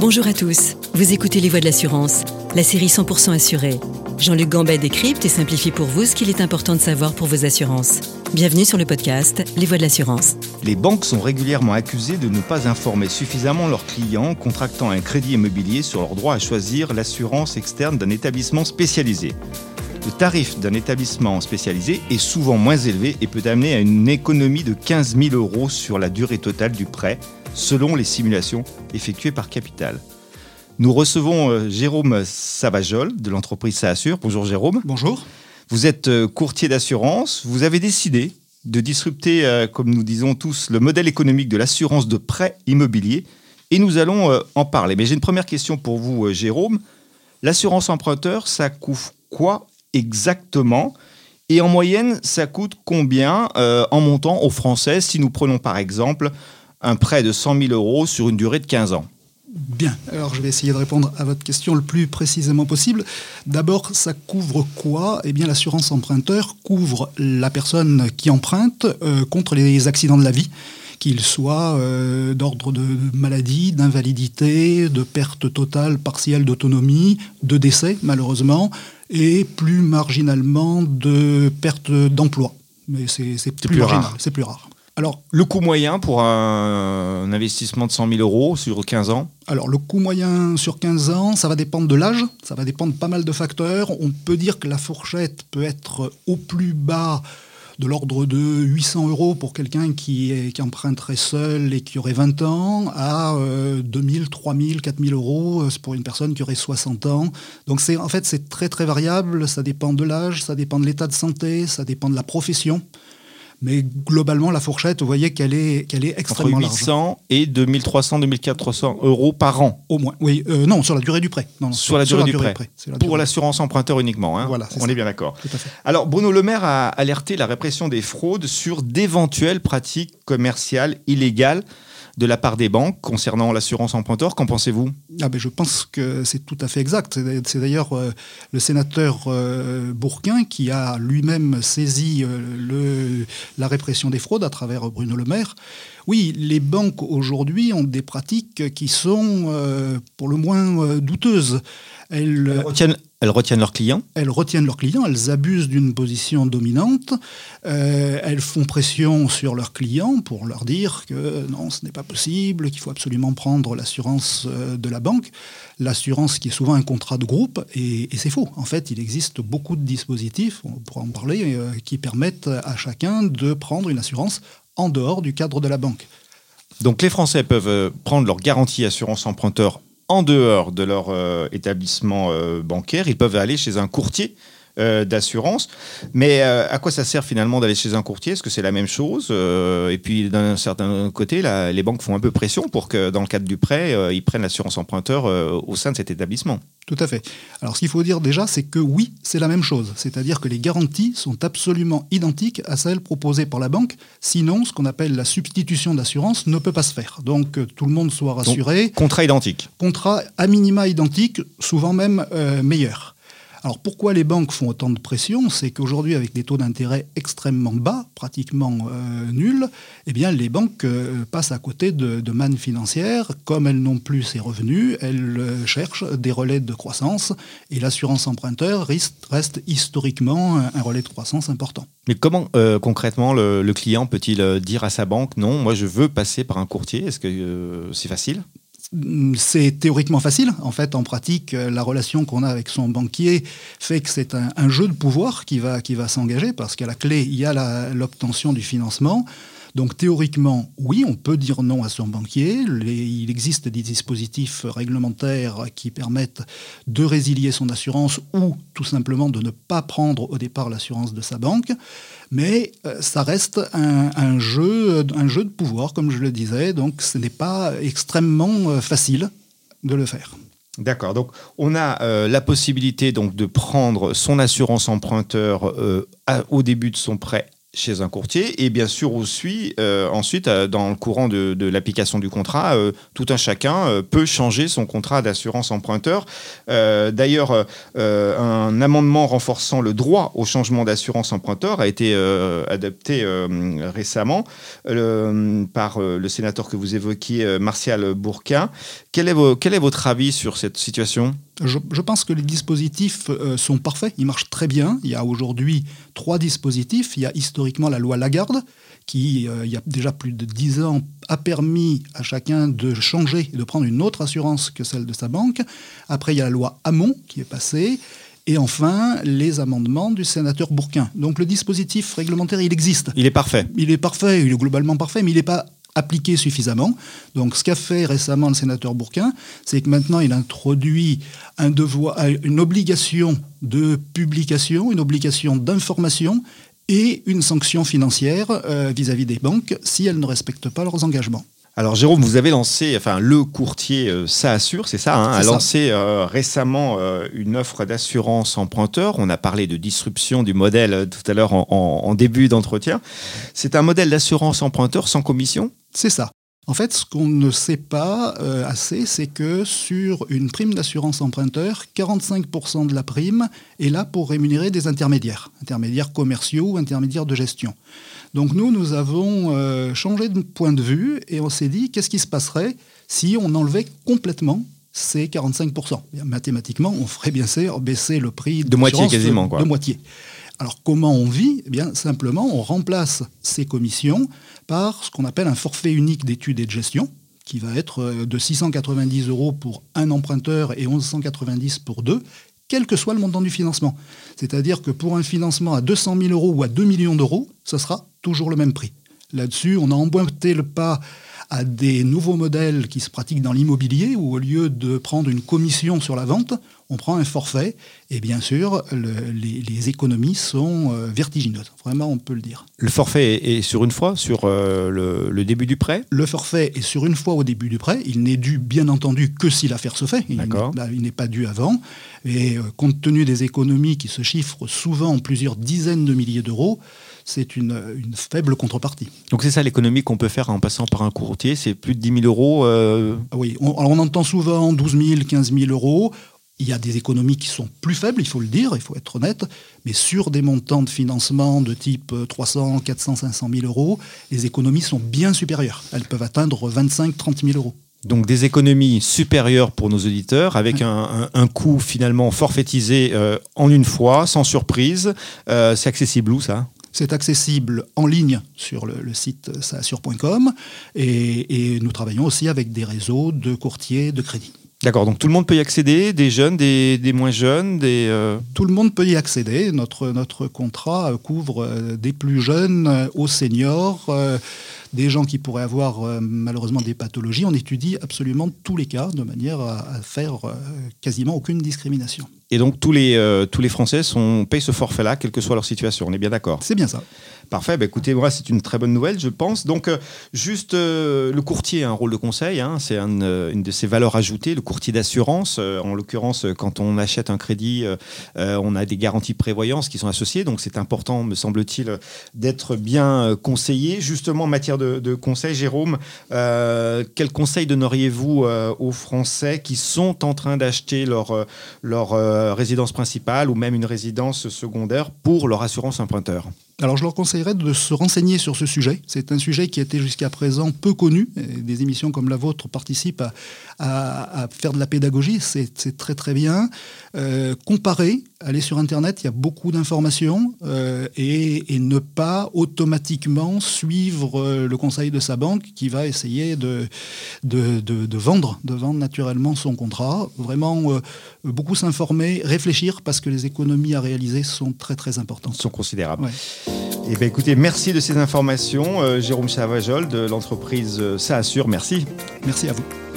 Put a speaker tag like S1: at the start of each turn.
S1: Bonjour à tous, vous écoutez Les Voix de l'assurance, la série 100% assurée. Jean-Luc Gambet décrypte et simplifie pour vous ce qu'il est important de savoir pour vos assurances. Bienvenue sur le podcast Les Voix de l'assurance.
S2: Les banques sont régulièrement accusées de ne pas informer suffisamment leurs clients contractant un crédit immobilier sur leur droit à choisir l'assurance externe d'un établissement spécialisé. Le tarif d'un établissement spécialisé est souvent moins élevé et peut amener à une économie de 15 000 euros sur la durée totale du prêt, selon les simulations effectuées par Capital. Nous recevons euh, Jérôme Savajol de l'entreprise Saassure. Bonjour Jérôme.
S3: Bonjour.
S2: Vous êtes euh, courtier d'assurance. Vous avez décidé de disrupter, euh, comme nous disons tous, le modèle économique de l'assurance de prêt immobilier. Et nous allons en parler. Mais j'ai une première question pour vous, Jérôme. L'assurance emprunteur, ça couvre quoi exactement? Et en moyenne, ça coûte combien euh, en montant aux Français? Si nous prenons par exemple un prêt de 100 000 euros sur une durée de 15 ans
S3: Bien, alors je vais essayer de répondre à votre question le plus précisément possible. D'abord, ça couvre quoi? Eh bien, l'assurance emprunteur couvre la personne qui emprunte euh, contre les accidents de la vie, qu'ils soient euh, d'ordre de maladie, d'invalidité, de perte totale, partielle d'autonomie, de décès, malheureusement, et plus marginalement de perte d'emploi. Mais c'est plus, plus marginal, c'est plus rare.
S2: Alors, le coût moyen pour un, investissement de 100 000 euros sur 15 ans
S3: Alors, le coût moyen sur 15 ans, ça va dépendre de l'âge, ça va dépendre de pas mal de facteurs. On peut dire que la fourchette peut être au plus bas de l'ordre de 800 euros pour quelqu'un qui, qui, emprunterait seul et qui aurait 20 ans, à 2000, 3000, 4000 euros euh, pour une personne qui aurait 60 ans. Donc c'est en fait c'est très très variable, ça dépend de l'âge, ça dépend de l'état de santé, ça dépend de la profession. Mais globalement, la fourchette, vous voyez qu'elle est, qu'elle est extrêmement
S2: Entre 800 et 2300, 2400 euros par an.
S3: Au moins. Oui, euh, non, sur la durée du prêt. Non,
S2: sur, la durée, du, prêt. Pour l'assurance emprunteur uniquement. Hein. Voilà, On est bien d'accord. Alors, Bruno Le Maire a alerté la répression des fraudes sur d'éventuelles pratiques commerciales illégales de la part des banques concernant l'assurance emprunteur. Qu'en pensez-vous?
S3: Ah ben Je pense que c'est tout à fait exact. C'est d'ailleurs euh, le sénateur euh, Bourquin qui a lui-même saisi euh, la répression des fraudes à travers Bruno Le Maire. Oui, les banques aujourd'hui ont des pratiques qui sont pour le moins douteuses.
S2: Elles, retiennent, elles retiennent leurs clients?
S3: Elles retiennent leurs clients, elles abusent d'une position dominante, euh, elles font pression sur leurs clients pour leur dire que non, ce n'est pas possible, qu'il faut absolument prendre l'assurance euh, de la banque, l'assurance qui est souvent un contrat de groupe, et, c'est faux. En fait, il existe beaucoup de dispositifs, on pourra en parler, euh, qui permettent à chacun de prendre une assurance en dehors du cadre de la banque.
S2: Donc les Français peuvent prendre leur garantie assurance emprunteur en dehors de leur euh, établissement euh, bancaire, ils peuvent aller chez un courtier euh, d'assurance. Mais à quoi ça sert finalement d'aller chez un courtier? Est-ce que c'est la même chose Et puis d'un certain côté, les banques font un peu pression pour que dans le cadre du prêt, ils prennent l'assurance emprunteur au sein de cet établissement.
S3: Tout à fait. Alors ce qu'il faut dire déjà, c'est que oui, c'est la même chose. C'est-à-dire que les garanties sont absolument identiques à celles proposées par la banque. Sinon, ce qu'on appelle la substitution d'assurance ne peut pas se faire. Donc que tout le monde soit rassuré.
S2: contrat identique.
S3: Contrat à minima identique, souvent même euh, meilleur. Alors pourquoi les banques font autant de pression? C'est qu'aujourd'hui, avec des taux d'intérêt extrêmement bas, pratiquement euh, nuls, eh les banques euh, passent à côté de, mannes financières. Comme elles n'ont plus ces revenus, elles euh, cherchent des relais de croissance et l'assurance emprunteur reste, historiquement un, relais de croissance important.
S2: Mais comment concrètement le client peut-il dire à sa banque non, moi je veux passer par un courtier? Est-ce que c'est facile?
S3: C'est théoriquement facile. En fait, en pratique, euh, la relation qu'on a avec son banquier fait que c'est un, jeu de pouvoir qui va, qui va s'engager parce qu'à la clé, il y a l'obtention du financement. Donc théoriquement, oui, on peut dire non à son banquier. il existe des dispositifs réglementaires qui permettent de résilier son assurance ou tout simplement de ne pas prendre au départ l'assurance de sa banque. Mais euh, ça reste un, jeu, un jeu de pouvoir, comme je le disais, donc ce n'est pas extrêmement euh, facile de le faire.
S2: D'accord. Donc, on a euh, la possibilité donc de prendre son assurance emprunteur au début de son prêt chez un courtier et bien sûr aussi euh, ensuite euh, dans le courant de, l'application du contrat euh, tout un chacun peut changer son contrat d'assurance emprunteur. D'ailleurs un amendement renforçant le droit au changement d'assurance emprunteur a été adopté récemment par le sénateur que vous évoquiez Martial Bourquin. Quel est, quel est votre avis sur cette situation?
S3: Je, pense que les dispositifs euh, sont parfaits, ils marchent très bien. Il y a aujourd'hui trois dispositifs. Il y a historiquement la loi Lagarde, qui, euh, il y a déjà plus de dix ans, a permis à chacun de changer et de prendre une autre assurance que celle de sa banque. Après, il y a la loi Hamon qui est passée. Et enfin, les amendements du sénateur Bourquin. Donc le dispositif réglementaire, il existe.
S2: Il est parfait.
S3: Il est parfait, il est globalement parfait, mais il n'est pas appliqué suffisamment. Donc ce qu'a fait récemment le sénateur Bourquin, c'est que maintenant il introduit devoir, une obligation de publication, une obligation d'information et une sanction financière euh, vis-à-vis des banques si elles ne respectent pas leurs engagements.
S2: Alors Jérôme, vous avez lancé, enfin le courtier euh, Ça Assure, c'est ça, hein, a lancé euh, récemment une offre d'assurance emprunteur. On a parlé de disruption du modèle tout à l'heure en début d'entretien. C'est un modèle d'assurance emprunteur sans commission?
S3: C'est ça. En fait, ce qu'on ne sait pas euh, assez, c'est que sur une prime d'assurance emprunteur, 45% de la prime est là pour rémunérer des intermédiaires, intermédiaires commerciaux ou intermédiaires de gestion. Donc nous, nous avons euh, changé de point de vue et on s'est dit, qu'est-ce qui se passerait si on enlevait complètement ces 45% Mathématiquement, on ferait bien sûr baisser le prix
S2: de moitié quasiment.
S3: De moitié. Alors comment on vit? Eh bien simplement on remplace ces commissions par ce qu'on appelle un forfait unique d'études et de gestion, qui va être euh, de 690 euros pour un emprunteur et 1190 pour deux, quel que soit le montant du financement. C'est-à-dire que pour un financement à 200 000 euros ou à 2 millions d'euros, ce sera toujours le même prix. Là-dessus, on a emboîté le pas à des nouveaux modèles qui se pratiquent dans l'immobilier, où au lieu de prendre une commission sur la vente, on prend un forfait. Et bien sûr, les, économies sont euh, vertigineuses. Vraiment, on peut le dire.
S2: Le forfait est sur une fois, sur euh, le, début du prêt?
S3: Le forfait est sur une fois au début du prêt. Il n'est dû, bien entendu, que si l'affaire se fait. Il n'est pas dû avant. Et euh, compte tenu des économies qui se chiffrent souvent en plusieurs dizaines de milliers d'euros, c'est une, faible contrepartie.
S2: Donc c'est ça l'économie qu'on peut faire en passant par un courtier, c'est plus de 10 000 euros euh,
S3: Oui, on, on entend souvent 12 000, 15 000 euros. Il y a des économies qui sont plus faibles, il faut le dire, il faut être honnête, mais sur des montants de financement de type 300, 400, 500 000 euros, les économies sont bien supérieures. Elles peuvent atteindre 25, 30 000 euros.
S2: Donc des économies supérieures pour nos auditeurs, avec un, coût finalement forfaitisé euh, en une fois, sans surprise. Euh, c'est accessible où ça?
S3: C'est accessible en ligne sur le, site saassure.com et, et nous travaillons aussi avec des réseaux de courtiers de crédit.
S2: D'accord, donc tout le monde peut y accéder, des jeunes, des, moins jeunes, des... Euh,
S3: tout le monde peut y accéder. Notre, notre contrat couvre euh, des plus jeunes aux seniors, euh, des gens qui pourraient avoir malheureusement des pathologies. On étudie absolument tous les cas de manière à, à faire quasiment aucune discrimination.
S2: Et donc tous les, tous les Français sont, payent ce forfait-là, quelle que soit leur situation, on est bien d'accord
S3: C'est bien ça.
S2: Parfait, bah écoutez, moi c'est une très bonne nouvelle, je pense. Donc, euh, juste euh, le courtier a un rôle de conseil, hein, c'est euh, une de ses valeurs ajoutées, le courtier d'assurance. en l'occurrence, quand on achète un crédit, on a des garanties de prévoyance qui sont associées, donc c'est important, me semble-t-il, d'être bien conseillé. Justement, en matière de, conseil, Jérôme, quel conseil donneriez-vous aux Français qui sont en train d'acheter leur, leur résidence principale ou même une résidence secondaire pour leur assurance emprunteur?
S3: Alors je leur conseillerais de se renseigner sur ce sujet. C'est un sujet qui a été jusqu'à présent peu connu. des émissions comme la vôtre participent à, faire de la pédagogie. C'est très très bien. Euh, comparer, aller sur Internet, il y a beaucoup d'informations euh, et, ne pas automatiquement suivre euh, le conseil de sa banque qui va essayer de, de, vendre, de vendre naturellement son contrat. Vraiment beaucoup s'informer, réfléchir parce que les économies à réaliser sont très très importantes.
S2: Sont considérables. Eh bien, écoutez, merci de ces informations. Jérôme Chavajol de l'entreprise Ça Assure, merci.
S3: Merci à vous.